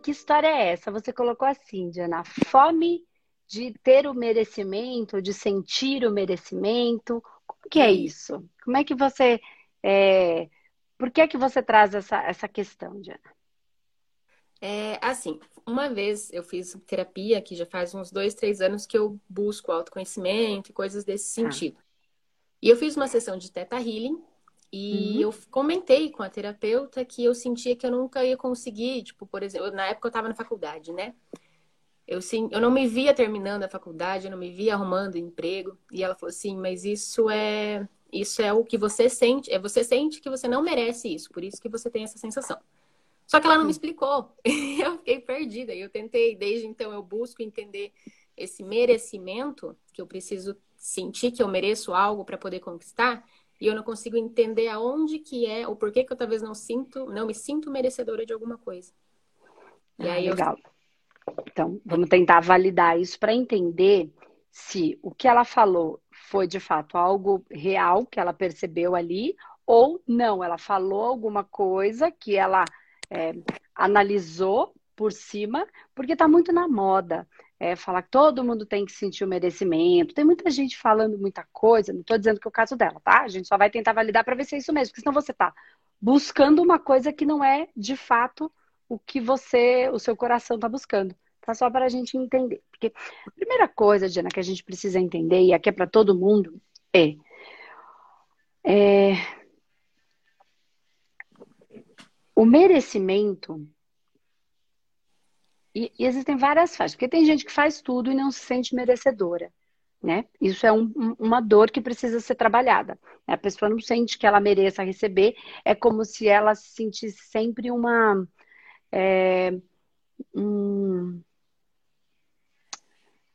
que história é essa? Você colocou assim, Diana, fome de ter o merecimento, de sentir o merecimento. Como que é isso? Como é que você. É... Por que é que você traz essa, essa questão, Diana? É, assim, uma vez eu fiz terapia, que já faz uns dois, três anos que eu busco autoconhecimento e coisas desse tá. sentido. Ah. E eu fiz uma sessão de Teta Healing e uhum. eu comentei com a terapeuta que eu sentia que eu nunca ia conseguir, tipo, por exemplo, na época eu estava na faculdade, né? Eu, sim, eu não me via terminando a faculdade, eu não me via arrumando emprego. E ela falou assim, mas isso é isso é o que você sente, é você sente que você não merece isso, por isso que você tem essa sensação. Só que ela não me explicou. eu fiquei perdida. E eu tentei, desde então eu busco entender esse merecimento, que eu preciso sentir que eu mereço algo para poder conquistar, e eu não consigo entender aonde que é, ou por que que eu talvez não sinto, não me sinto merecedora de alguma coisa. E ah, aí legal. Eu... Então, vamos tentar validar isso para entender se o que ela falou foi de fato algo real que ela percebeu ali ou não, ela falou alguma coisa que ela é, analisou por cima, porque está muito na moda. É, falar que todo mundo tem que sentir o merecimento. Tem muita gente falando muita coisa, não estou dizendo que é o caso dela, tá? A gente só vai tentar validar para ver se é isso mesmo, porque senão você está buscando uma coisa que não é de fato o que você, o seu coração está buscando. Tá só para a gente entender. Porque a primeira coisa, Diana, que a gente precisa entender, e aqui é para todo mundo, é, é o merecimento. E, e, existem várias faixas, porque tem gente que faz tudo e não se sente merecedora. Né? Isso é um, uma dor que precisa ser trabalhada. A pessoa não sente que ela mereça receber, é como se ela se sentisse sempre uma. É,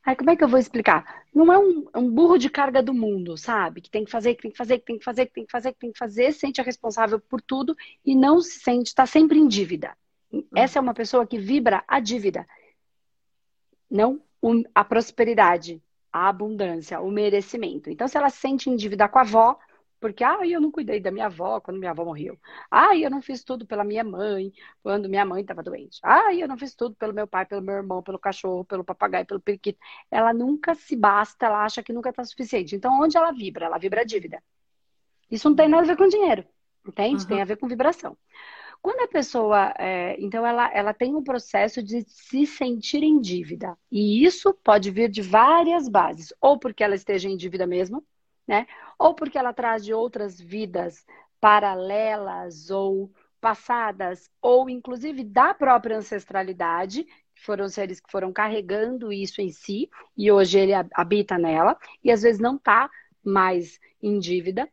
Ai, como é que eu vou explicar? Não é um, é um, burro de carga do mundo, sabe? Que tem que fazer, que tem que fazer, que tem que fazer, que tem que fazer, que tem que fazer, sente a responsável por tudo e não se sente, está sempre em dívida. Hum. Essa é uma pessoa que vibra a dívida, não a prosperidade, a abundância, o merecimento. Então, se ela se sente em dívida com a avó, porque, ah, eu não cuidei da minha avó quando minha avó morreu. Ah, eu não fiz tudo pela minha mãe quando minha mãe estava doente. Ah, eu não fiz tudo pelo meu pai, pelo meu irmão, pelo cachorro, pelo papagaio, pelo periquito. Ela nunca se basta, ela acha que nunca está suficiente. Então, onde ela vibra? Ela vibra a dívida. Isso não tem nada a ver com dinheiro, entende? Uhum. Tem a ver com vibração. Quando a pessoa, é, então, ela, ela tem um processo de se sentir em dívida. E isso pode vir de várias bases. Ou porque ela esteja em dívida mesmo, né? Ou porque ela traz de outras vidas paralelas ou passadas, ou inclusive da própria ancestralidade, foram seres que foram carregando isso em si, e hoje ele habita nela, e às vezes não está mais em dívida.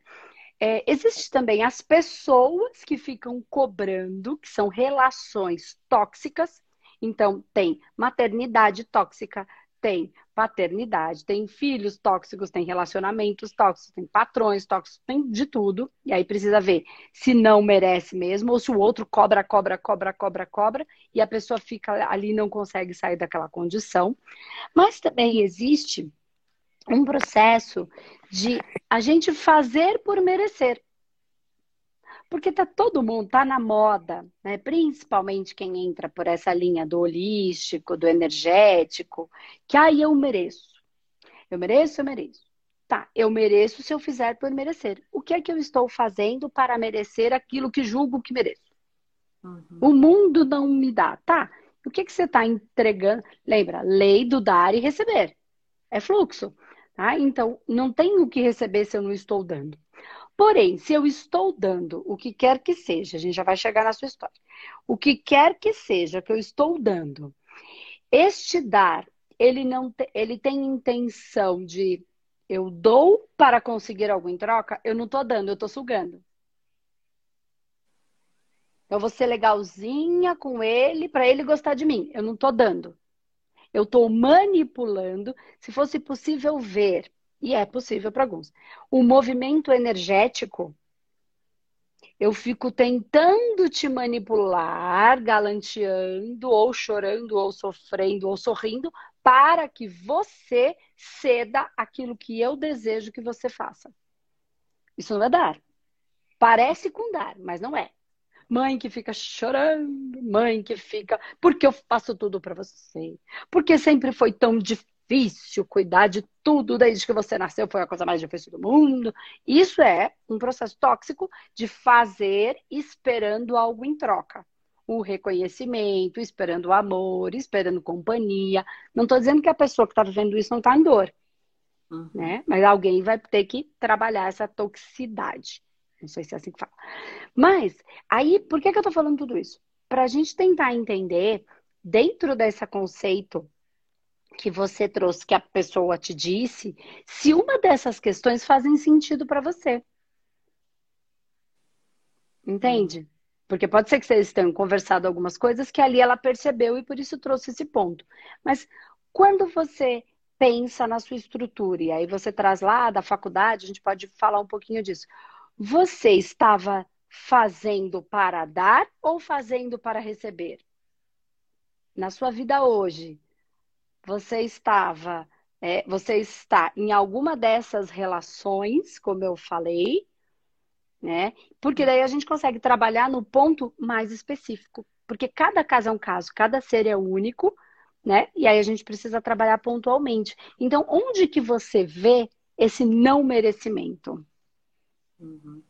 É, existe também as pessoas que ficam cobrando, que são relações tóxicas. Então, tem maternidade tóxica, tem paternidade, tem filhos tóxicos, tem relacionamentos tóxicos, tem patrões tóxicos, tem de tudo. E aí precisa ver se não merece mesmo ou se o outro cobra, cobra, cobra, cobra, cobra e a pessoa fica ali e não consegue sair daquela condição. Mas também existe um processo de a gente fazer por merecer. Porque tá todo mundo, tá na moda, né? Principalmente quem entra por essa linha do holístico, do energético, que aí ah, eu mereço. Eu mereço, eu mereço. Tá, eu mereço se eu fizer por merecer. O que é que eu estou fazendo para merecer aquilo que julgo que mereço? Uhum. O mundo não me dá, tá? O que, é que você está entregando? Lembra, lei do dar e receber. É fluxo. Tá? Então, não tenho o que receber se eu não estou dando. Porém, se eu estou dando o que quer que seja, a gente já vai chegar na sua história. O que quer que seja que eu estou dando, este dar, ele não te, ele tem intenção de eu dou para conseguir algo em troca, eu não estou dando, eu estou sugando. Eu vou ser legalzinha com ele para ele gostar de mim. Eu não estou dando. Eu estou manipulando. Se fosse possível ver e é possível para alguns. O movimento energético, eu fico tentando te manipular, galanteando, ou chorando, ou sofrendo, ou sorrindo, para que você ceda aquilo que eu desejo que você faça. Isso não é dar. Parece com dar, mas não é. Mãe que fica chorando, mãe que fica, porque eu faço tudo para você. Porque sempre foi tão difícil cuidar de tudo desde que você nasceu, foi a coisa mais difícil do mundo. Isso é um processo tóxico de fazer esperando algo em troca. O reconhecimento, esperando o amor, esperando companhia. Não estou dizendo que a pessoa que está vivendo isso não está em dor, uhum. né? Mas alguém vai ter que trabalhar essa toxicidade. Não sei se é assim que fala. Mas, aí, por que, que eu tô falando tudo isso? Para a gente tentar entender, dentro desse conceito que você trouxe, que a pessoa te disse, se uma dessas questões fazem sentido para você. Entende? Porque pode ser que vocês tenham conversado algumas coisas que ali ela percebeu e por isso trouxe esse ponto. Mas quando você pensa na sua estrutura, e aí você traz lá da faculdade, a gente pode falar um pouquinho disso. Você estava fazendo para dar ou fazendo para receber? Na sua vida hoje, você estava, é, você está em alguma dessas relações, como eu falei, né? Porque daí a gente consegue trabalhar no ponto mais específico. Porque cada caso é um caso, cada ser é único, né? E aí a gente precisa trabalhar pontualmente. Então, onde que você vê esse não merecimento? Uhum.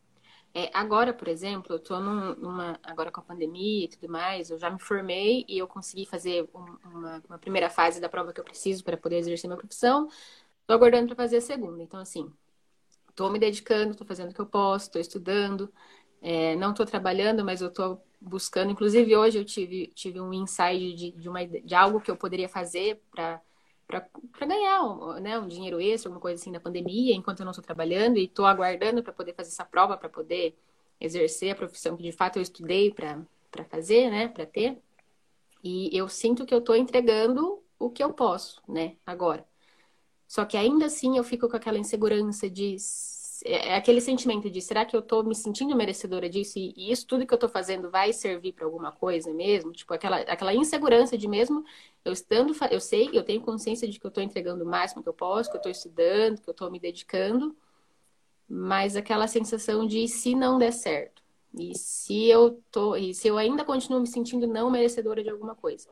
É, agora, por exemplo, eu estou numa. Agora com a pandemia e tudo mais, eu já me formei e eu consegui fazer uma, uma primeira fase da prova que eu preciso para poder exercer minha profissão. Estou aguardando para fazer a segunda. Então, assim, estou me dedicando, estou fazendo o que eu posso, estou estudando. É, não estou trabalhando, mas eu estou buscando. Inclusive, hoje eu tive, tive um insight de, de, uma, de algo que eu poderia fazer para para ganhar um, né, um dinheiro extra, alguma coisa assim da pandemia, enquanto eu não estou trabalhando e estou aguardando para poder fazer essa prova, para poder exercer a profissão que de fato eu estudei para fazer, né, para ter. E eu sinto que eu estou entregando o que eu posso, né, agora. Só que ainda assim eu fico com aquela insegurança de é, é aquele sentimento de será que eu tô me sentindo merecedora disso e, e isso tudo que eu tô fazendo vai servir para alguma coisa mesmo? Tipo, aquela, aquela insegurança de mesmo eu estando, eu sei, eu tenho consciência de que eu tô entregando o máximo que eu posso, que eu tô estudando, que eu tô me dedicando, mas aquela sensação de se não der certo. E se eu tô, e se eu ainda continuo me sentindo não merecedora de alguma coisa.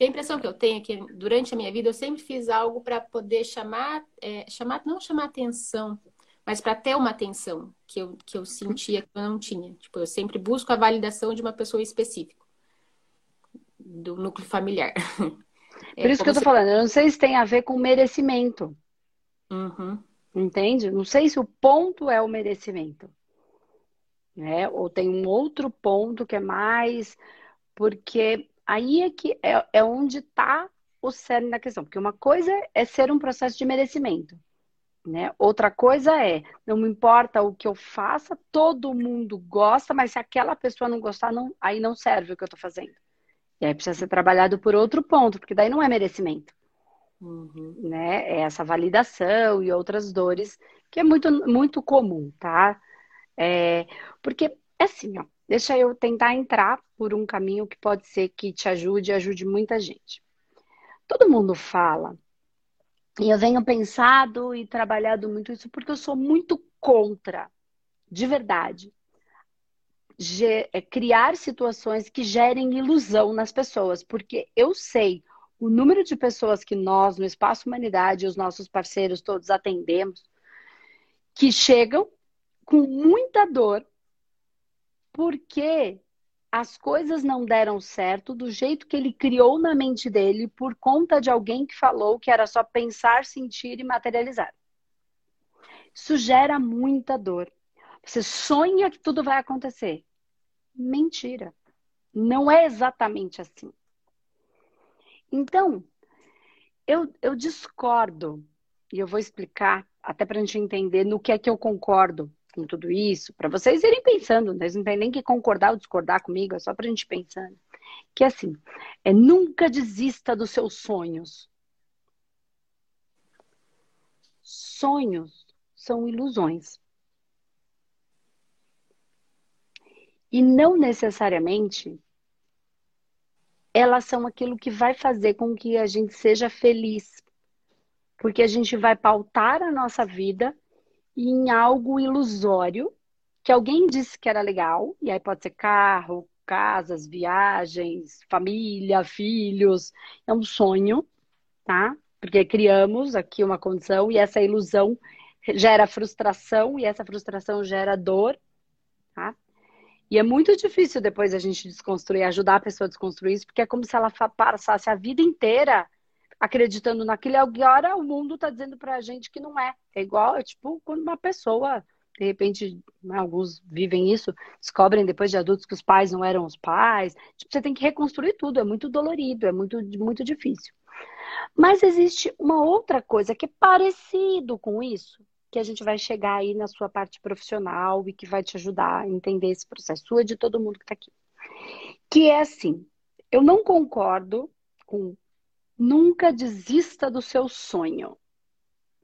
a impressão que eu tenho é que durante a minha vida eu sempre fiz algo para poder chamar, é, chamar, não chamar atenção, mas para ter uma atenção que eu, que eu sentia que eu não tinha. Tipo, eu sempre busco a validação de uma pessoa específica, do núcleo familiar. É Por isso que eu tô se... falando, eu não sei se tem a ver com merecimento. Uhum. Entende? Não sei se o ponto é o merecimento. Né? Ou tem um outro ponto que é mais. Porque aí é que é, é onde está o cerne da questão. Porque uma coisa é ser um processo de merecimento. Né? Outra coisa é, não me importa o que eu faça, todo mundo gosta, mas se aquela pessoa não gostar, não, aí não serve o que eu estou fazendo. E aí precisa ser trabalhado por outro ponto, porque daí não é merecimento. Uhum. Né? É essa validação e outras dores, que é muito, muito comum, tá? É, porque, é assim, ó, deixa eu tentar entrar por um caminho que pode ser que te ajude e ajude muita gente. Todo mundo fala e eu venho pensado e trabalhado muito isso porque eu sou muito contra, de verdade, é, criar situações que gerem ilusão nas pessoas, porque eu sei o número de pessoas que nós, no Espaço Humanidade, os nossos parceiros todos atendemos, que chegam com muita dor, porque as coisas não deram certo do jeito que ele criou na mente dele por conta de alguém que falou que era só pensar, sentir e materializar. Isso gera muita dor. Você sonha que tudo vai acontecer. Mentira. Não é exatamente assim. Então, eu, eu discordo, e eu vou explicar, até para a gente entender no que é que eu concordo com tudo isso, para vocês irem pensando, vocês não tem nem que concordar ou discordar comigo, é só para a gente pensando. Que assim, é nunca desista dos seus sonhos. Sonhos são ilusões. E não necessariamente elas são aquilo que vai fazer com que a gente seja feliz. Porque a gente vai pautar a nossa vida em algo ilusório que alguém disse que era legal, e aí pode ser carro, casas, viagens, família, filhos, é um sonho, tá? Porque criamos aqui uma condição e essa ilusão gera frustração e essa frustração gera dor, tá? E é muito difícil depois a gente desconstruir, ajudar a pessoa a desconstruir isso, porque é como se ela passasse a vida inteira acreditando naquilo agora o mundo está dizendo pra gente que não é. É igual, é tipo quando uma pessoa, de repente, né, alguns vivem isso, descobrem depois de adultos que os pais não eram os pais. Tipo, você tem que reconstruir tudo, é muito dolorido, é muito, muito difícil. Mas existe uma outra coisa que é parecido com isso, que a gente vai chegar aí na sua parte profissional e que vai te ajudar a entender esse processo, sua de todo mundo que está aqui. Que é assim, eu não concordo com nunca desista do seu sonho.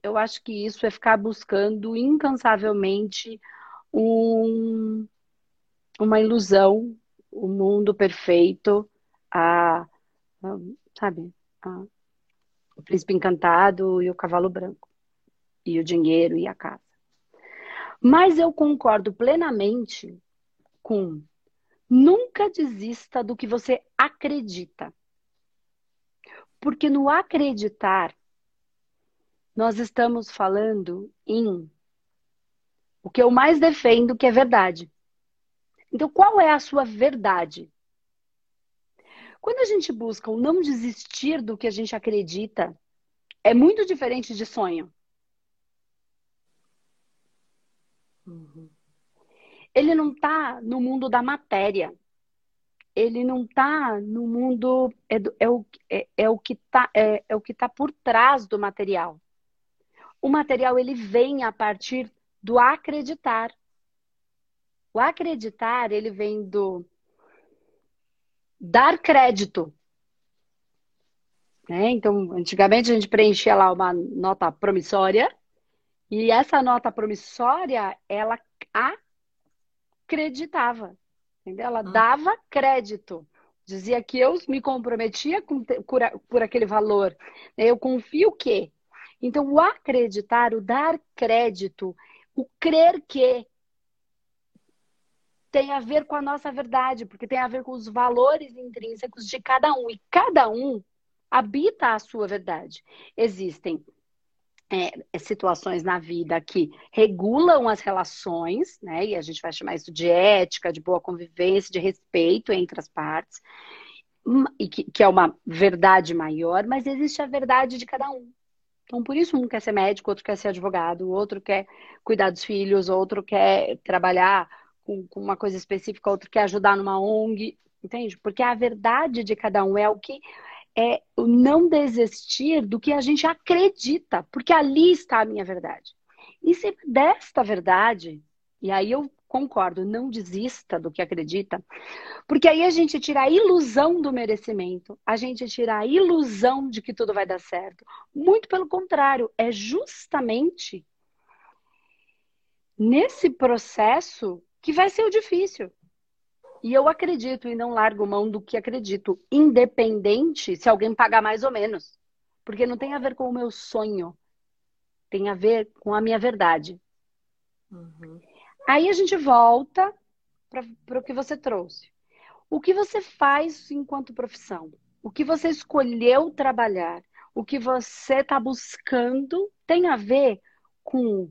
Eu acho que isso é ficar buscando incansavelmente um, uma ilusão, o um mundo perfeito, a, a sabe, a, o príncipe encantado e o cavalo branco e o dinheiro e a casa. Mas eu concordo plenamente com nunca desista do que você acredita. Porque no acreditar, nós estamos falando em o que eu mais defendo que é verdade. Então, qual é a sua verdade? Quando a gente busca o não desistir do que a gente acredita, é muito diferente de sonho. Uhum. Ele não está no mundo da matéria. Ele não está no mundo é, é, o, é, é o que está é, é o que tá por trás do material. O material ele vem a partir do acreditar. O acreditar ele vem do dar crédito. Né? Então, antigamente a gente preenchia lá uma nota promissória e essa nota promissória, ela acreditava, entendeu? Ela hum. dava crédito. Dizia que eu me comprometia com, por, por aquele valor. Eu confio que. Então, o acreditar, o dar crédito, o crer que tem a ver com a nossa verdade, porque tem a ver com os valores intrínsecos de cada um. E cada um habita a sua verdade. Existem é, é, situações na vida que regulam as relações, né? E a gente vai chamar isso de ética, de boa convivência, de respeito entre as partes, hum, e que, que é uma verdade maior, mas existe a verdade de cada um. Então, por isso, um quer ser médico, outro quer ser advogado, outro quer cuidar dos filhos, outro quer trabalhar com, com uma coisa específica, outro quer ajudar numa ONG, entende? Porque a verdade de cada um é o que é o não desistir do que a gente acredita, porque ali está a minha verdade. E se desta verdade, e aí eu concordo, não desista do que acredita, porque aí a gente tira a ilusão do merecimento, a gente tira a ilusão de que tudo vai dar certo. Muito pelo contrário, é justamente nesse processo que vai ser o difícil. E eu acredito e não largo mão do que acredito, independente se alguém pagar mais ou menos. Porque não tem a ver com o meu sonho, tem a ver com a minha verdade. Uhum. Aí a gente volta para o que você trouxe. O que você faz enquanto profissão? O que você escolheu trabalhar? O que você está buscando tem a ver com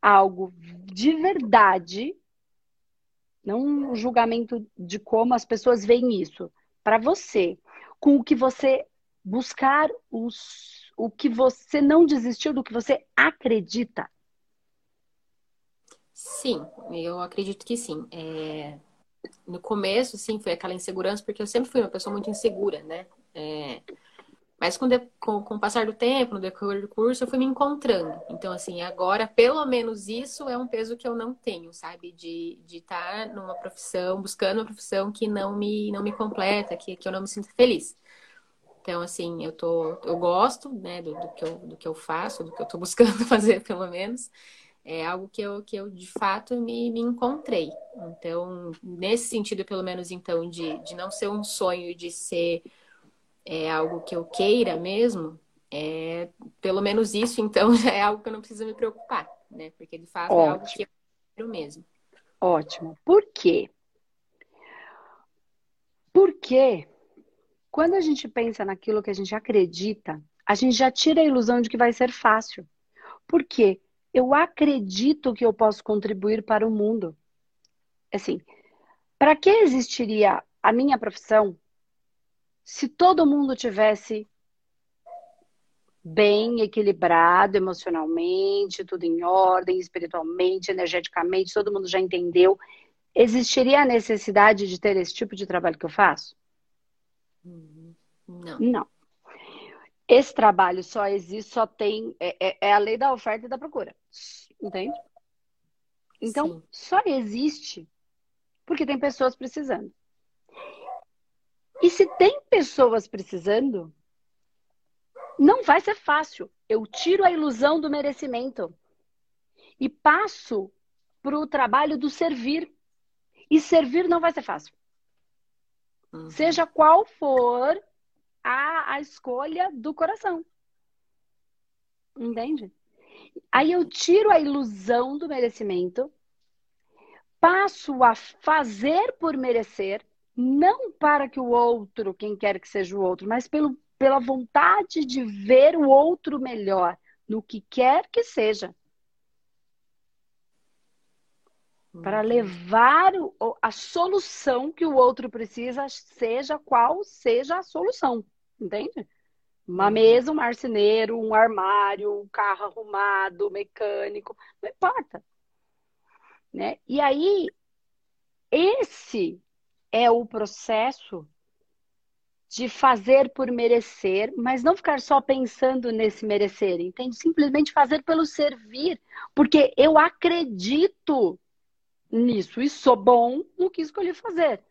algo de verdade não um julgamento de como as pessoas veem isso. Para você, com o que você buscar os, o que você não desistiu do que você acredita. Sim, eu acredito que sim. É... No começo, sim, foi aquela insegurança, porque eu sempre fui uma pessoa muito insegura, né? É... Mas com, de, com, com, o passar do tempo, no decorrer do curso, eu fui me encontrando. Então, assim, agora, pelo menos isso é um peso que eu não tenho, sabe? De estar tá numa profissão, buscando uma profissão que não me, não me completa, que, que eu não me sinto feliz. Então, assim, eu, tô, eu gosto né, do, do, que eu, do que eu faço, do que eu estou buscando fazer, pelo menos. É algo que eu, que eu de fato, me, me encontrei. Então, nesse sentido, pelo menos, então, de, de não ser um sonho de ser é algo que eu queira mesmo, é, pelo menos isso, então, já é algo que eu não preciso me preocupar, né? Porque de fato Ótimo. é algo que eu quero mesmo. Ótimo. Por quê? Porque quando a gente pensa naquilo que a gente acredita, a gente já tira a ilusão de que vai ser fácil. Por quê? Eu acredito que eu posso contribuir para o mundo. Assim, para que existiria a minha profissão se todo mundo tivesse bem equilibrado emocionalmente, tudo em ordem, espiritualmente, energeticamente, todo mundo já entendeu, existiria a necessidade de ter esse tipo de trabalho que eu faço? Não. Não. Esse trabalho só existe, só tem. É, é, é a lei da oferta e da procura. Entende? Então, Sim. só existe porque tem pessoas precisando. E se tem pessoas precisando, não vai ser fácil. Eu tiro a ilusão do merecimento e passo para o trabalho do servir. E servir não vai ser fácil. Uhum. Seja qual for a, a escolha do coração. Entende? Aí eu tiro a ilusão do merecimento, passo a fazer por merecer, não para que o outro, quem quer que seja o outro, mas pelo pela vontade de ver o outro melhor, no que quer que seja. Para uhum. levar a solução que o outro precisa, seja qual seja a solução. Entende? Uma uhum. mesa, um marceneiro, um armário, um carro arrumado, mecânico, não importa. Né? E aí, esse é o processo de fazer por merecer, mas não ficar só pensando nesse merecer, entende? Simplesmente fazer pelo servir, porque eu acredito nisso e sou bom no que escolhi fazer,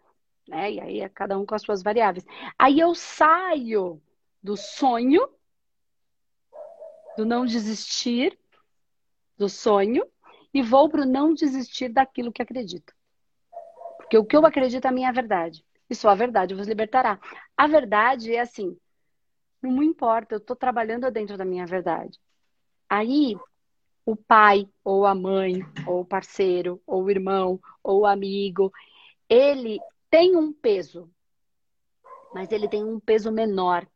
né? E aí é cada um com as suas variáveis. Aí eu saio do sonho, do não desistir do sonho e vou para o não desistir daquilo que acredito. Porque o que eu acredito é a minha verdade e só a verdade vos libertará. A verdade é assim, não importa, eu estou trabalhando dentro da minha verdade. Aí, o pai, ou a mãe, ou o parceiro, ou o irmão, ou o amigo, ele tem um peso, mas ele tem um peso menor.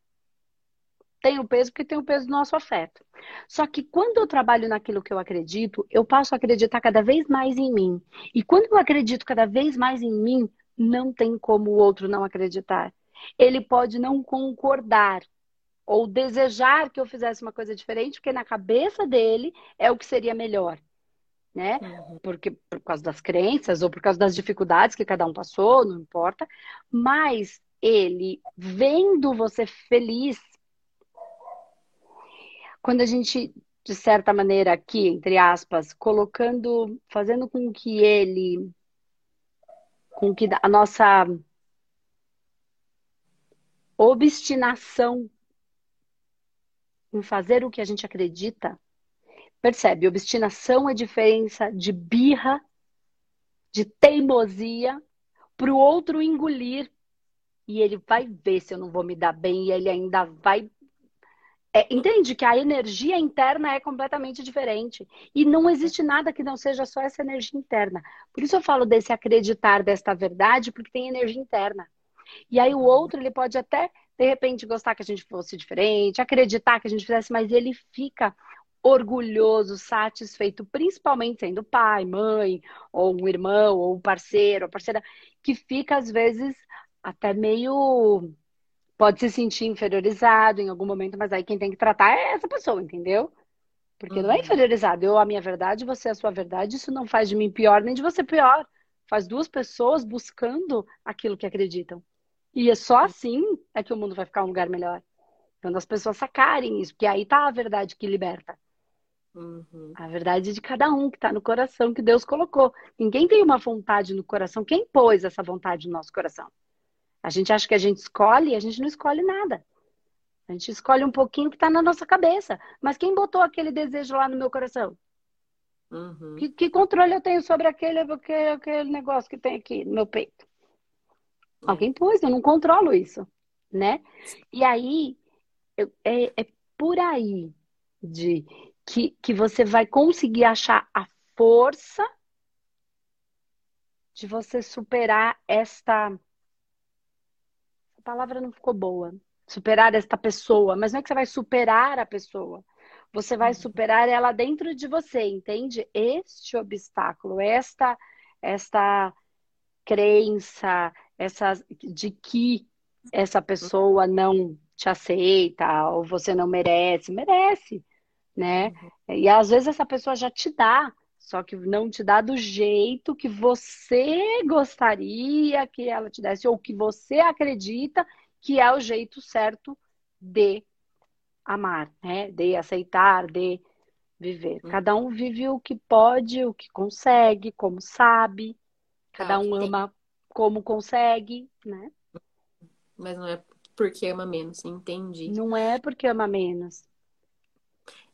Tem o peso porque tem o peso do nosso afeto. Só que quando eu trabalho naquilo que eu acredito, eu passo a acreditar cada vez mais em mim. E quando eu acredito cada vez mais em mim, não tem como o outro não acreditar. Ele pode não concordar ou desejar que eu fizesse uma coisa diferente, porque na cabeça dele é o que seria melhor, né? Uhum. Porque por causa das crenças ou por causa das dificuldades que cada um passou, não importa. Mas ele vendo você feliz, quando a gente de certa maneira aqui, entre aspas, colocando, fazendo com que ele com que a nossa obstinação em fazer o que a gente acredita, percebe? Obstinação é diferença de birra, de teimosia, para o outro engolir. E ele vai ver se eu não vou me dar bem e ele ainda vai é, entende que a energia interna é completamente diferente. E não existe nada que não seja só essa energia interna. Por isso eu falo desse acreditar desta verdade, porque tem energia interna. E aí o outro, ele pode até, de repente, gostar que a gente fosse diferente, acreditar que a gente fizesse, mas ele fica orgulhoso, satisfeito, principalmente sendo pai, mãe, ou um irmão, ou um parceiro, ou parceira, que fica, às vezes, até meio pode se sentir inferiorizado em algum momento, mas aí quem tem que tratar é essa pessoa, entendeu? Porque uhum. não é uhum. inferiorizado. Eu, a minha verdade, você a sua verdade, isso não faz de mim pior nem de você pior. Faz duas pessoas buscando aquilo que acreditam. E é só assim é que o mundo vai ficar um lugar melhor. Quando as pessoas sacarem isso, porque aí tá a verdade que liberta. Uhum. A verdade de cada um que está no coração que Deus colocou. Ninguém tem uma vontade no coração. Quem pôs essa vontade no nosso coração? A gente acha que a gente escolhe e a gente não escolhe nada. A gente escolhe um pouquinho que está na nossa cabeça. Mas quem botou aquele desejo lá no meu coração? Uhum. Que, que, controle eu tenho sobre aquele, aquele, aquele negócio que tem aqui no meu peito? É. Alguém pôs, eu não controlo isso, né? E aí, eu, é, é por aí de que, que você vai conseguir achar a força de você superar esta. A palavra não ficou boa. Superar esta pessoa, mas não é que você vai superar a pessoa. Você vai uhum. superar ela dentro de você, entende? Este obstáculo, esta esta crença, essa de que essa pessoa não te aceita ou você não merece, merece, né? Uhum. E às vezes essa pessoa já te dá, só que não te dá do jeito que você gostaria que ela te desse, ou que você acredita que é o jeito certo de amar, né? De aceitar, de viver. Uhum. Cada um vive o que pode, o que consegue, como sabe. Cada ah, um ama como consegue, né? Mas não é porque ama menos, entendi. Não é porque ama menos.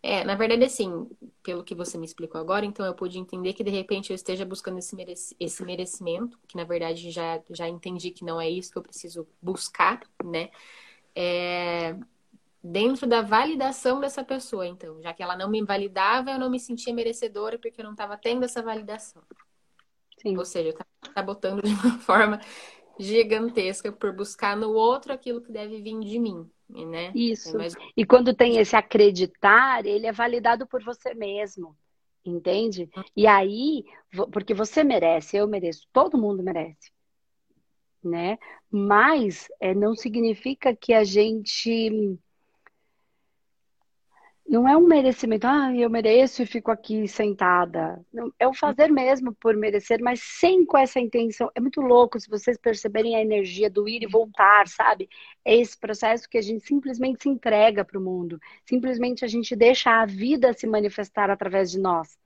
É, na verdade, assim, pelo que você me explicou agora, então eu pude entender que de repente eu esteja buscando esse, esse merecimento, que na verdade já, já entendi que não é isso que eu preciso buscar, né? É, dentro da validação dessa pessoa, então, já que ela não me validava, eu não me sentia merecedora porque eu não estava tendo essa validação. Sim. Ou seja, eu estava sabotando de uma forma gigantesca por buscar no outro aquilo que deve vir de mim né? Isso. É E quando tem esse acreditar, ele é validado por você mesmo, entende? E aí, porque você merece, eu mereço, todo mundo merece, né? Mas é, não significa que a gente não é um merecimento, ah, eu mereço e fico aqui sentada. Não, é o fazer mesmo por merecer, mas sem com essa intenção. É muito louco se vocês perceberem a energia do ir e voltar, sabe? É esse processo que a gente simplesmente se entrega para o mundo. Simplesmente a gente deixa a vida se manifestar através de nós.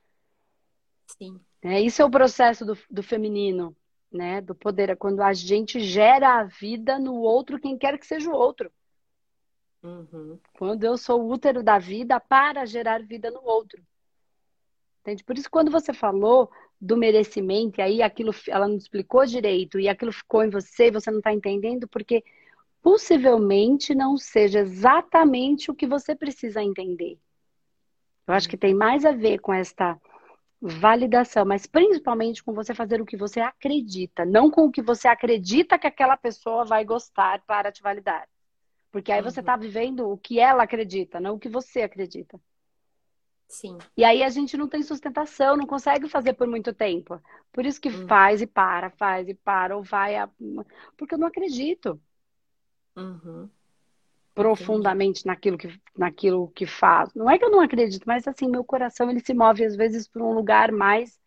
Sim. É, isso é o processo do, do feminino, né? Do poder. É quando a gente gera a vida no outro, quem quer que seja o outro. Uhum. Quando eu sou o útero da vida para gerar vida no outro. Entende? Por isso, quando você falou do merecimento, e aí aquilo ela não explicou direito, e aquilo ficou em você, você não está entendendo, porque possivelmente não seja exatamente o que você precisa entender. Eu acho que tem mais a ver com esta validação, mas principalmente com você fazer o que você acredita, não com o que você acredita que aquela pessoa vai gostar para te validar. Porque aí você está uhum. vivendo o que ela acredita, não o que você acredita. Sim. E aí a gente não tem sustentação, não consegue fazer por muito tempo. Por isso que uhum. faz e para, faz e para, ou vai. A... Porque eu não acredito. Uhum. Profundamente Entendi. naquilo que, naquilo que faz. Não é que eu não acredito, mas assim, meu coração ele se move às vezes para um lugar mais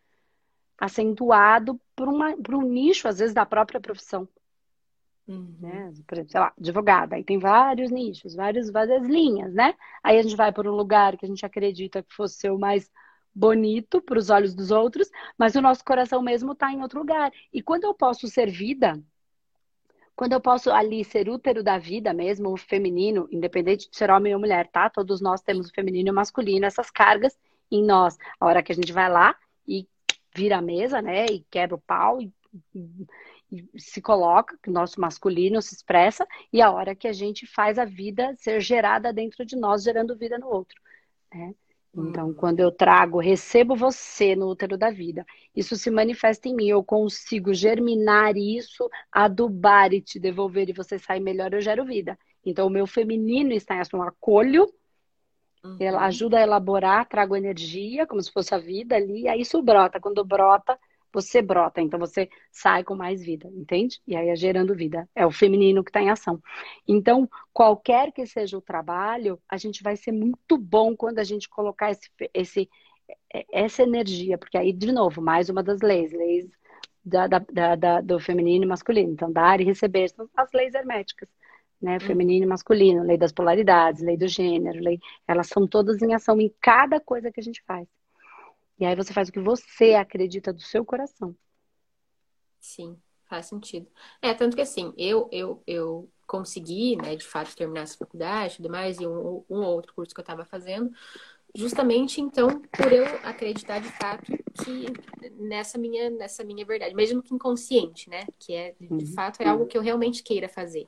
acentuado, para um nicho, às vezes, da própria profissão. Uhum. Né? Por exemplo, sei lá, advogada, aí tem vários nichos, vários, várias linhas, né? Aí a gente vai por um lugar que a gente acredita que fosse ser o mais bonito para os olhos dos outros, mas o nosso coração mesmo está em outro lugar. E quando eu posso ser vida, quando eu posso ali ser útero da vida mesmo, o feminino, independente de ser homem ou mulher, tá? Todos nós temos o feminino e o masculino, essas cargas em nós. A hora que a gente vai lá e vira a mesa, né? E quebra o pau e se coloca, que o nosso masculino se expressa, e a hora que a gente faz a vida ser gerada dentro de nós, gerando vida no outro. Né? Então, hum. quando eu trago, recebo você no útero da vida, isso se manifesta em mim, eu consigo germinar isso, adubar e te devolver e você sai melhor, eu gero vida. Então, o meu feminino está em ação, acolho, uhum. ela ajuda a elaborar, trago energia, como se fosse a vida ali, aí isso brota. Quando brota, você brota, então você sai com mais vida, entende? E aí é gerando vida. É o feminino que está em ação. Então, qualquer que seja o trabalho, a gente vai ser muito bom quando a gente colocar esse, esse, essa energia, porque aí, de novo, mais uma das leis, leis da, da, da, do feminino e masculino. Então, dar e receber são as leis herméticas. Né, uhum. feminino e masculino, lei das polaridades, lei do gênero, lei, elas são todas em ação em cada coisa que a gente faz. E aí você faz o que você acredita do seu coração. Sim, faz sentido. É, tanto que assim, eu, eu, eu consegui, né, de fato, terminar essa faculdade e tudo mais, e um, um outro curso que eu estava fazendo, justamente então por eu acreditar de fato que nessa minha nessa minha verdade mesmo que inconsciente né que é de uhum. fato é algo que eu realmente queira fazer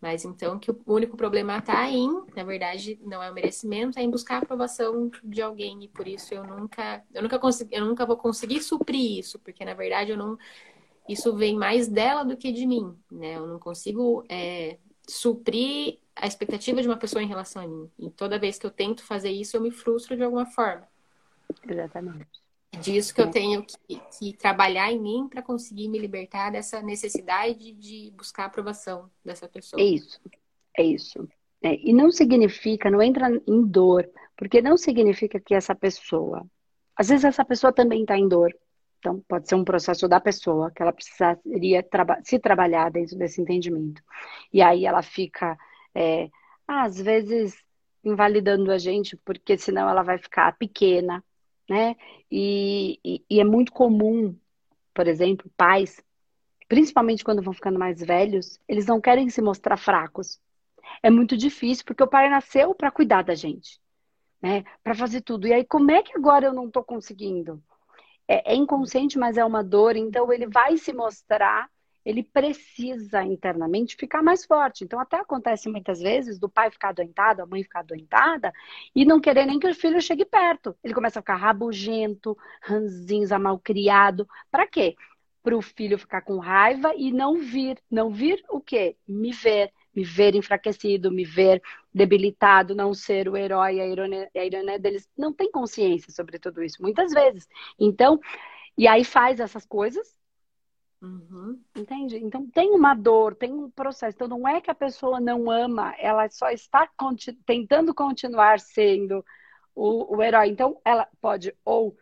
mas então que o único problema está em, na verdade, não é o merecimento, é em buscar a aprovação de alguém e por isso eu nunca, eu nunca consegui, eu nunca vou conseguir suprir isso, porque na verdade eu não isso vem mais dela do que de mim, né? Eu não consigo é, suprir a expectativa de uma pessoa em relação a mim. E toda vez que eu tento fazer isso, eu me frustro de alguma forma. Exatamente. Disso que eu tenho que, que, trabalhar em mim para conseguir me libertar dessa necessidade de buscar a aprovação dessa pessoa. É isso, é isso. É, e não significa, não entra em dor, porque não significa que essa pessoa. Às vezes essa pessoa também está em dor. Então, pode ser um processo da pessoa que ela precisaria traba se trabalhar dentro desse entendimento. E aí ela fica, é, às vezes, invalidando a gente, porque senão ela vai ficar pequena, né? E, e, e é muito comum, por exemplo, pais, principalmente quando vão ficando mais velhos, eles não querem se mostrar fracos. É muito difícil, porque o pai nasceu para cuidar da gente, né? Para fazer tudo. E aí, como é que agora eu não estou conseguindo? é, é inconsciente, mas é uma dor, então ele vai se mostrar ele precisa internamente ficar mais forte. Então, até acontece muitas vezes do pai ficar adoentado, a mãe ficar adoentada, e não querer nem que o filho chegue perto. Ele começa a ficar rabugento, ranzinza, malcriado. Para quê? Para o filho ficar com raiva e não vir. Não vir o quê? Me ver me ver enfraquecido, me ver debilitado, não ser o herói, a ironia, a ironia deles não tem consciência sobre tudo isso, muitas vezes. Então, e aí faz essas coisas, uhum. entende? Então tem uma dor, tem um processo. Então não é que a pessoa não ama, ela só está tentando continuar sendo o, o herói. Então ela pode ou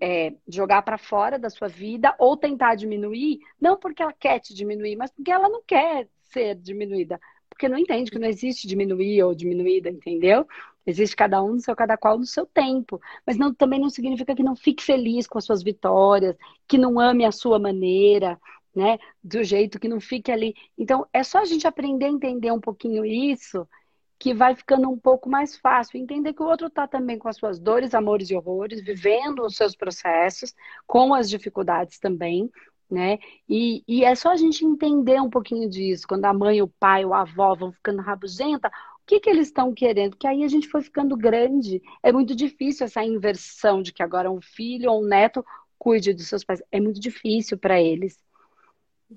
é, jogar para fora da sua vida ou tentar diminuir, não porque ela quer te diminuir, mas porque ela não quer ser diminuída? Porque não entende que não existe diminuir ou diminuída, entendeu? Existe cada um no seu, cada qual no seu tempo. Mas não, também não significa que não fique feliz com as suas vitórias, que não ame a sua maneira, né? Do jeito que não fique ali. Então, é só a gente aprender a entender um pouquinho isso, que vai ficando um pouco mais fácil. Entender que o outro está também com as suas dores, amores e horrores, vivendo os seus processos, com as dificuldades também, né? E, e é só a gente entender um pouquinho disso, quando a mãe, o pai, o avó vão ficando rabugenta, que, que eles estão querendo? Porque aí a gente foi ficando grande. É muito difícil essa inversão de que agora um filho ou um neto cuide dos seus pais. É muito difícil para eles.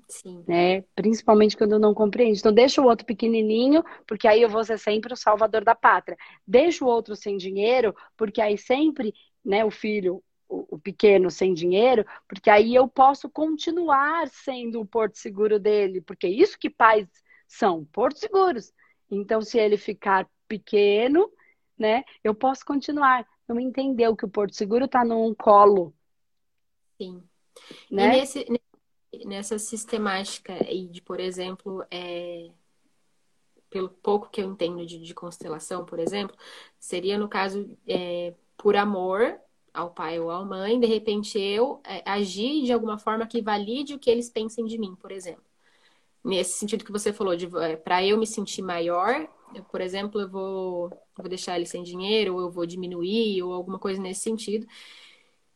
Sim. Né? Principalmente quando não compreende. Então, deixa o outro pequenininho, porque aí eu vou ser sempre o salvador da pátria. Deixa o outro sem dinheiro, porque aí sempre, né, o filho o, pequeno sem dinheiro, porque aí eu posso continuar sendo o porto seguro dele, porque isso que pais são, portos seguros. Então, se ele ficar pequeno, né, eu posso continuar. Não entendeu que o porto seguro está num colo. Sim. Né? E nesse, nessa sistemática aí de, por exemplo, é, pelo pouco que eu entendo de, de constelação, por exemplo, seria no caso é, por amor ao pai ou à mãe, de repente eu é, agir de alguma forma que valide o que eles pensem de mim, por exemplo. Nesse sentido que você falou, é, para eu me sentir maior, eu, por exemplo, eu vou, vou deixar ele sem dinheiro, ou eu vou diminuir, ou alguma coisa nesse sentido.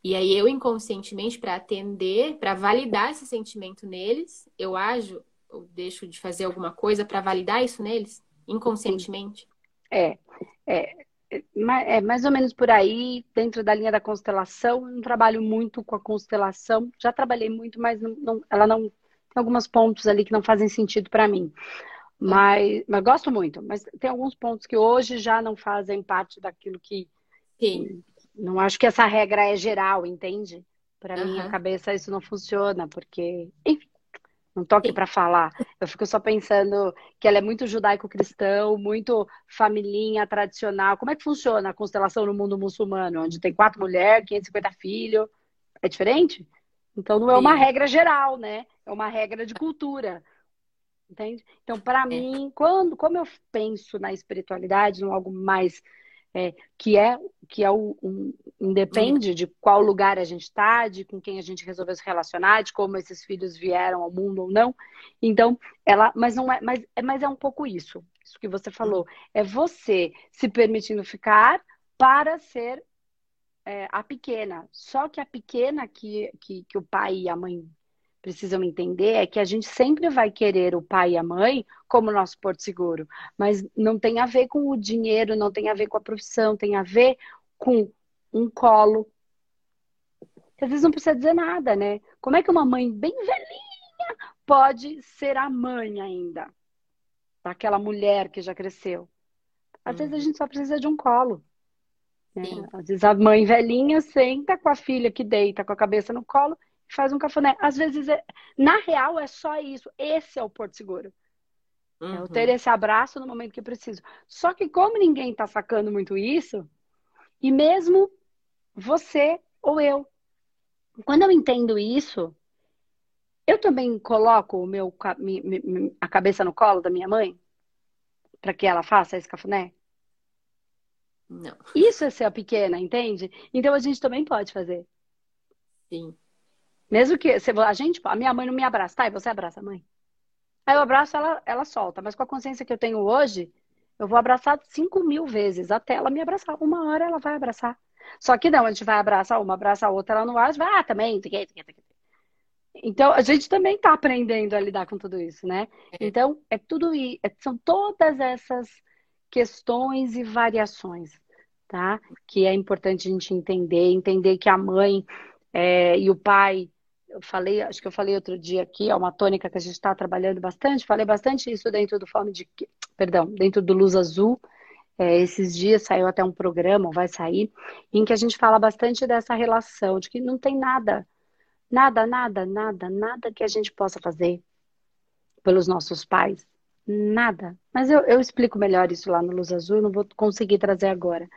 E aí eu inconscientemente, para atender, para validar esse sentimento neles, eu ajo, ou deixo de fazer alguma coisa para validar isso neles, inconscientemente. É, é, é mais ou menos por aí, dentro da linha da constelação. Eu não trabalho muito com a constelação. Já trabalhei muito, mas não, não, ela não tem alguns pontos ali que não fazem sentido para mim. Mas, mas gosto muito. Mas tem alguns pontos que hoje já não fazem parte daquilo que. Sim. Não acho que essa regra é geral, entende? Para uhum. minha cabeça isso não funciona, porque, enfim, não tô aqui para falar. Eu fico só pensando que ela é muito judaico-cristão, muito familhinha tradicional. Como é que funciona a constelação no mundo muçulmano, onde tem quatro mulheres, 550 filhos? É diferente? Então não é uma Sim. regra geral, né? É uma regra de cultura. Entende? Então, para é. mim, quando, como eu penso na espiritualidade, em algo mais é, que é que é o um, independe de qual lugar a gente está, de com quem a gente resolveu se relacionar, de como esses filhos vieram ao mundo ou não. Então, ela, mas não é, mas, é, mas é um pouco isso, isso que você falou, é você se permitindo ficar para ser é, a pequena. Só que a pequena que, que, que o pai e a mãe precisam entender é que a gente sempre vai querer o pai e a mãe como nosso porto seguro, mas não tem a ver com o dinheiro, não tem a ver com a profissão, tem a ver com um colo, às vezes não precisa dizer nada, né? Como é que uma mãe bem velhinha pode ser a mãe ainda daquela mulher que já cresceu? Às vezes a uhum. gente só precisa de um colo. Né? Às vezes a mãe velhinha senta com a filha que deita com a cabeça no colo e faz um cafuné. Às vezes, é... na real, é só isso. Esse é o Porto Seguro. Uhum. É eu ter esse abraço no momento que preciso. Só que como ninguém está sacando muito isso, e mesmo você ou eu, quando eu entendo isso, eu também coloco o meu, a cabeça no colo da minha mãe para que ela faça esse cafuné? Não. Isso é ser a pequena, entende? Então a gente também pode fazer. Sim. Mesmo que a gente, a minha mãe não me abraça, tá? E você abraça a mãe. Aí eu abraço, ela, ela solta. Mas com a consciência que eu tenho hoje, eu vou abraçar cinco mil vezes até ela me abraçar. Uma hora ela vai abraçar. Só que não, a gente vai abraçar uma, abraça a outra, ela não vai, vai, ah, também. Então, a gente também está aprendendo a lidar com tudo isso, né? É. Então, é tudo isso, é, são todas essas questões e variações, tá? Que é importante a gente entender, entender que a mãe é, e o pai, eu falei, acho que eu falei outro dia aqui, é uma tônica que a gente está trabalhando bastante, falei bastante isso dentro do Fome de, perdão, dentro do Luz Azul, é, esses dias saiu até um programa, vai sair, em que a gente fala bastante dessa relação, de que não tem nada, nada, nada, nada, nada que a gente possa fazer pelos nossos pais. Nada. Mas eu, eu explico melhor isso lá no Luz Azul, não vou conseguir trazer agora.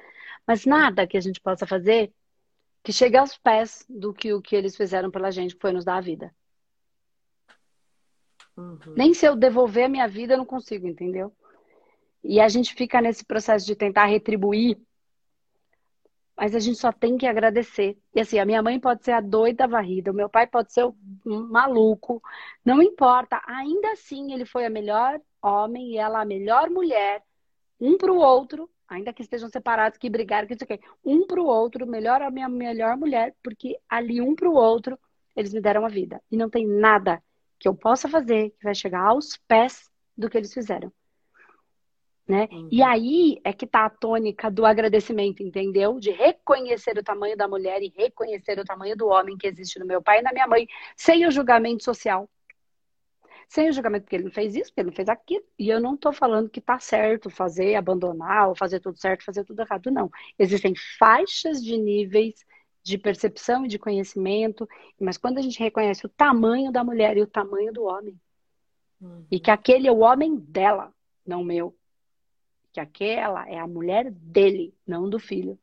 Mas nada que a gente possa fazer que chegue aos pés do que o que eles fizeram pela gente, que foi nos dar a vida. Uhum. Nem se eu devolver a minha vida, eu não consigo, entendeu? E a gente fica nesse processo de tentar retribuir, mas a gente só tem que agradecer. E assim, a minha mãe pode ser a doida varrida, o meu pai pode ser o maluco, não importa. Ainda assim, ele foi a melhor homem e ela a melhor mulher, um para o outro, ainda que estejam separados, que brigaram, que isso aqui, um para o outro, melhor a minha melhor mulher, porque ali um para o outro, eles me deram a vida. E não tem nada que eu possa fazer que vai chegar aos pés do que eles fizeram né? Uhum. E aí é que tá a tônica do agradecimento, entendeu? De reconhecer o tamanho da mulher e reconhecer o tamanho do homem que existe no meu pai e na minha mãe, sem o julgamento social. Sem o julgamento, porque ele não fez isso, porque ele não fez aquilo. E eu não tô falando que tá certo fazer, abandonar, ou fazer tudo certo, fazer tudo errado, não. Existem faixas de níveis de percepção e de conhecimento, mas quando a gente reconhece o tamanho da mulher e o tamanho do homem, uhum. e que aquele é o homem dela, não meu, que aquela é a mulher dele, não do filho.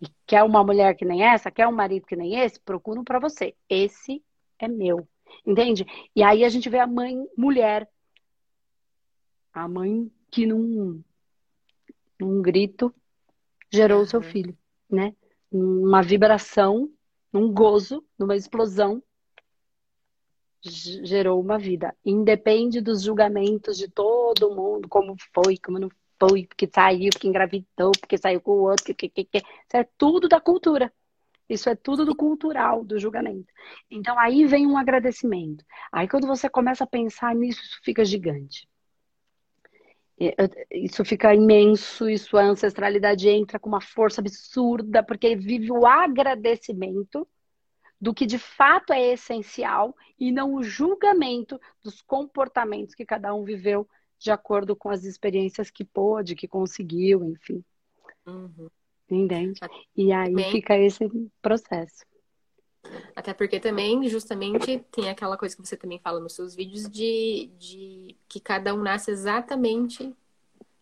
E quer uma mulher que nem essa, quer um marido que nem esse, procura um para você. Esse é meu. Entende? E aí a gente vê a mãe mulher. A mãe que num, num grito gerou uhum. o seu filho, né? Uma vibração, um gozo, numa explosão, gerou uma vida. Independe dos julgamentos de todo mundo, como foi, como não foi, porque saiu, porque engravidou, porque saiu com o outro, que, que, que, que. Isso é tudo da cultura. Isso é tudo do cultural, do julgamento. Então aí vem um agradecimento. Aí quando você começa a pensar nisso, isso fica gigante. Isso fica imenso, isso a ancestralidade entra com uma força absurda, porque vive o agradecimento do que de fato é essencial e não o julgamento dos comportamentos que cada um viveu de acordo com as experiências que pôde, que conseguiu, enfim. Uhum. Entende? E aí também, fica esse processo. Até porque também, justamente, tem aquela coisa que você também fala nos seus vídeos de, de que cada um nasce exatamente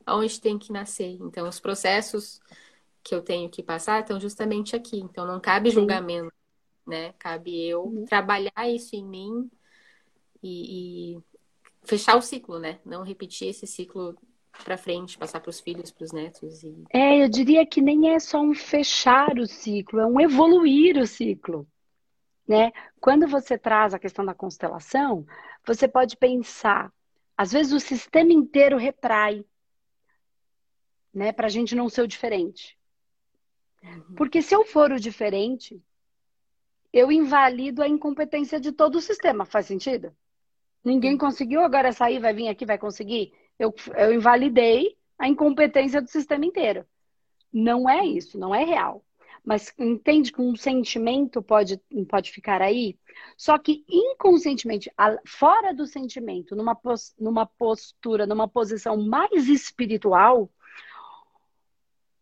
onde tem que nascer. Então, os processos que eu tenho que passar estão justamente aqui. Então, não cabe Sim. julgamento né? Cabe eu uhum. trabalhar isso em mim e, e, fechar o ciclo, né? Não repetir esse ciclo para frente, passar para os filhos, para os netos. E... É, eu diria que nem é só um fechar o ciclo, é um evoluir o ciclo. Né? Quando você traz a questão da constelação, você pode pensar, às vezes o sistema inteiro retrai, né? Para a gente não ser o diferente. Uhum. Porque se eu for o diferente, eu invalido a incompetência de todo o sistema. Faz sentido? Ninguém conseguiu, agora sair, vai vir aqui, vai conseguir. Eu, eu invalidei a incompetência do sistema inteiro. Não é isso, não é real. mas entende que um sentimento pode, pode ficar aí? Só que inconscientemente, fora do sentimento, numa, numa postura, numa posição mais espiritual,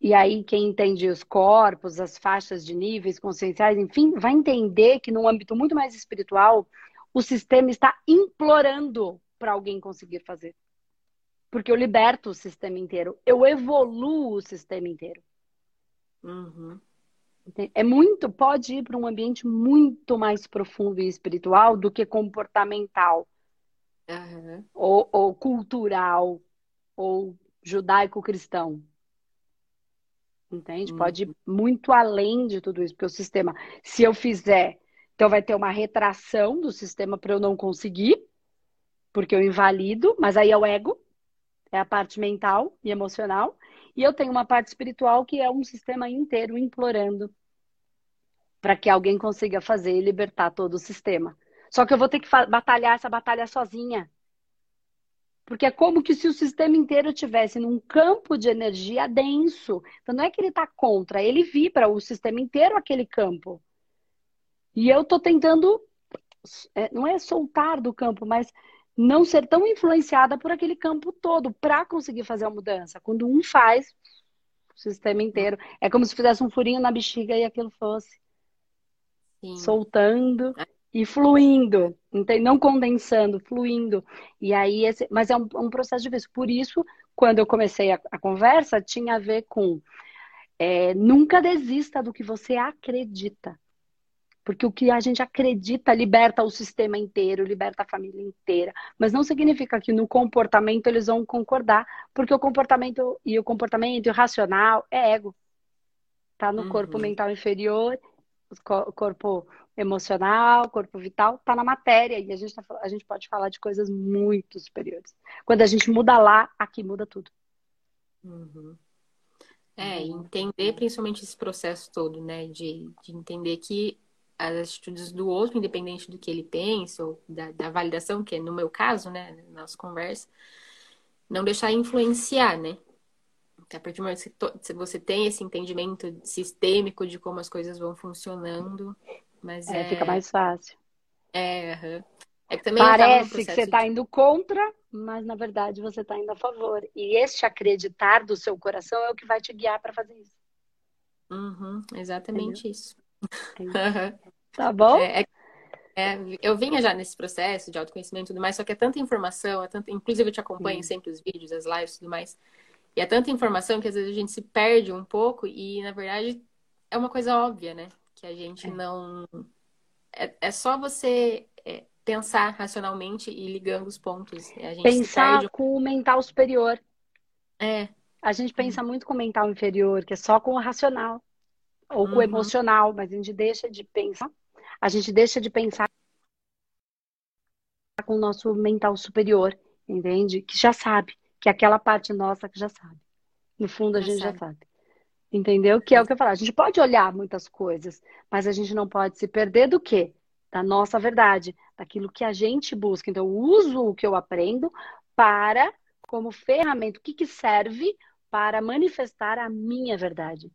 e aí quem entende os corpos, as faixas de níveis conscienciais, enfim, vai entender que num âmbito muito mais espiritual, o sistema está implorando para alguém conseguir fazer. Porque eu liberto o sistema inteiro, eu evoluo o sistema inteiro. Uhum. É muito, pode ir para um ambiente muito mais profundo e espiritual do que comportamental, uhum. ou, ou cultural, ou judaico-cristão. Entende? Uhum. Pode ir muito além de tudo isso, porque o sistema, se eu fizer, então vai ter uma retração do sistema para eu não conseguir, porque eu invalido, mas aí é o ego, é a parte mental e emocional. E eu tenho uma parte espiritual que é um sistema inteiro implorando para que alguém consiga fazer e libertar todo o sistema. Só que eu vou ter que batalhar essa batalha sozinha. Porque é como que se o sistema inteiro tivesse num campo de energia denso. Então não é que ele está contra, ele vibra o sistema inteiro aquele campo. E eu estou tentando, é, não é soltar do campo, mas não ser tão influenciada por aquele campo todo para conseguir fazer a mudança. Quando um faz, o sistema inteiro. É como se fizesse um furinho na bexiga e aquilo fosse Sim. soltando e fluindo, não condensando, fluindo. E aí, esse... mas é um, um processo difícil. Por isso, quando eu comecei a, a conversa, tinha a ver com é, nunca desista do que você acredita. Porque o que a gente acredita liberta o sistema inteiro, liberta a família inteira. Mas não significa que no comportamento eles vão concordar, porque o comportamento e o comportamento e o racional é ego. Tá no uhum. corpo mental inferior, o corpo emocional, corpo vital, tá na matéria. E a gente, tá, a gente pode falar de coisas muito superiores. Quando a gente muda lá, aqui muda tudo. Uhum. É, entender principalmente esse processo todo, né? De, de entender que as atitudes do outro, independente do que ele pensa, ou da, da validação, que é no meu caso, né, na nossa conversa, não deixar influenciar, né? A partir do momento que você tem esse entendimento sistêmico de como as coisas vão funcionando, mas é... é... fica mais fácil. É, uhum. é que também Parece que você está de... indo contra, mas na verdade você está indo a favor. E este acreditar do seu coração é o que vai te guiar para fazer isso. Uhum, exatamente Entendeu? isso. Tá bom? É, é, eu vinha já nesse processo de autoconhecimento e tudo mais, só que é tanta informação, é tanta, inclusive eu te acompanho Sim. sempre os vídeos, as lives e tudo mais. E é tanta informação que às vezes a gente se perde um pouco e, na verdade, é uma coisa óbvia, né? Que a gente é. não. É, é só você é, pensar racionalmente e ligando os pontos. pensar com o mental superior. É. A gente pensa muito com o mental inferior, que é só com o racional ou com o uhum. emocional, mas a gente deixa de pensar, a gente deixa de pensar com o nosso mental superior, entende? Que já sabe, que é aquela parte nossa que já sabe. No fundo, a gente já sabe. Entendeu? Que é o que eu falo. A gente pode olhar muitas coisas, mas a gente não pode se perder do quê? Da nossa verdade, daquilo que a gente busca. Então, eu uso o que eu aprendo para, como ferramenta, o que, que serve para manifestar a minha verdade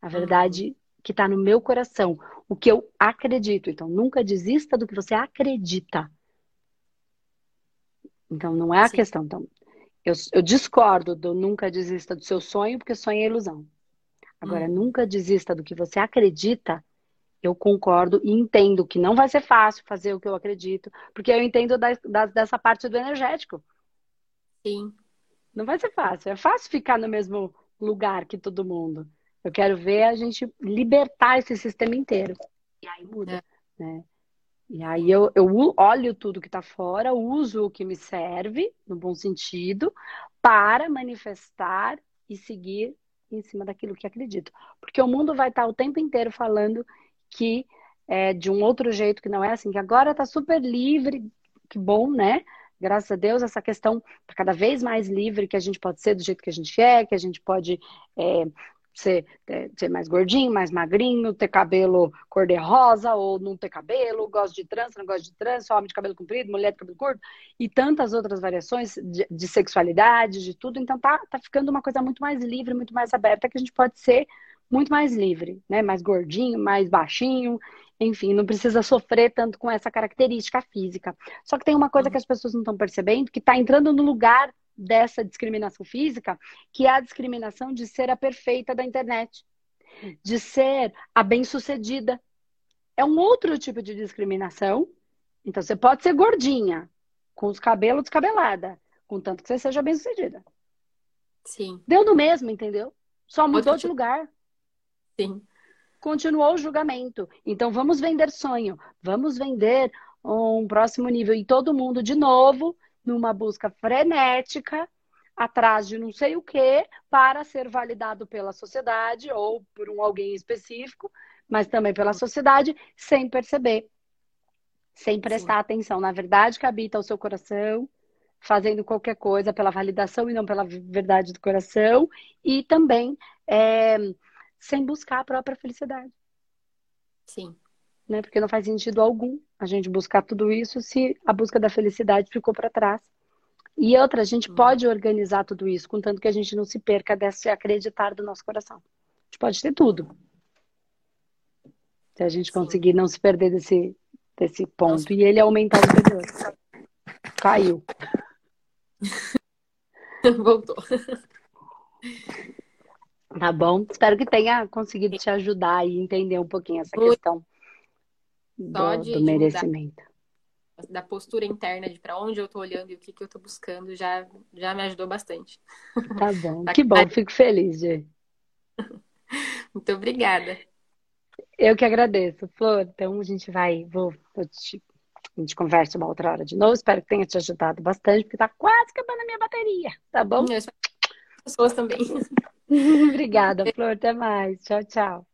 a verdade que está no meu coração, o que eu acredito. Então, nunca desista do que você acredita. Então, não é a Sim. questão. Então, eu, eu, discordo do nunca desista do seu sonho, porque sonho é ilusão. Agora, uhum. nunca desista do que você acredita. Eu concordo e entendo que não vai ser fácil fazer o que eu acredito, porque eu entendo da, da, dessa parte do energético. Sim. Não vai ser fácil. É fácil ficar no mesmo lugar que todo mundo. Eu quero ver a gente libertar esse sistema inteiro. E aí muda, é. né? E aí eu, eu olho tudo que está fora, uso o que me serve, no bom sentido, para manifestar e seguir em cima daquilo que acredito. Porque o mundo vai estar tá o tempo inteiro falando que é de um outro jeito que não é assim, que agora está super livre, que bom, né? Graças a Deus, essa questão está cada vez mais livre, que a gente pode ser do jeito que a gente é, que a gente pode é, ser, ser mais gordinho, mais magrinho, ter cabelo cor-de-rosa ou não ter cabelo, gosto de trans, não gosto de trans, homem de cabelo comprido, mulher de cabelo curto, e tantas outras variações de, de, sexualidade, de tudo. Então tá, tá ficando uma coisa muito mais livre, muito mais aberta, que a gente pode ser muito mais livre, né? Mais gordinho, mais baixinho, enfim, não precisa sofrer tanto com essa característica física. Só que tem uma coisa que as pessoas não estão percebendo, que está entrando no lugar dessa discriminação física, que é a discriminação de ser a perfeita da internet, de ser a bem-sucedida. É um outro tipo de discriminação. Então, você pode ser gordinha, com os cabelos descabelada, contanto que você seja bem-sucedida. Sim. Deu no mesmo, entendeu? Só mudou de lugar. Sim. Continuou o julgamento. Então, vamos vender sonho. Vamos vender um próximo nível. E todo mundo, de novo, numa busca frenética, atrás de não sei o que, para ser validado pela sociedade ou por um alguém específico, mas também pela sociedade, sem perceber, sem prestar Sim. atenção na verdade que habita o seu coração, fazendo qualquer coisa pela validação e não pela verdade do coração, e também é, sem buscar a própria felicidade. Sim. Né? Porque não faz sentido algum a gente buscar tudo isso se a busca da felicidade ficou para trás. E outra, a gente hum. pode organizar tudo isso, contanto que a gente não se perca desse acreditar do nosso coração. A gente pode ter tudo. Se a gente Sim. conseguir não se perder desse, desse ponto. Nossa. E ele aumentar o interior. Caiu. Voltou. Tá bom? Espero que tenha conseguido te ajudar e entender um pouquinho essa questão do, do merecimento. Da postura interna de para onde eu tô olhando e o que, que eu tô buscando já, já me ajudou bastante. Tá bom, tá que bom, fico feliz, Gê. Muito obrigada. Eu que agradeço, Flor. Então a gente vai, vou, vou te, a gente conversa uma outra hora de novo. Espero que tenha te ajudado bastante, porque tá quase acabando a minha bateria, tá bom? Pessoas também. Obrigada, Flor. Até mais. Tchau, tchau.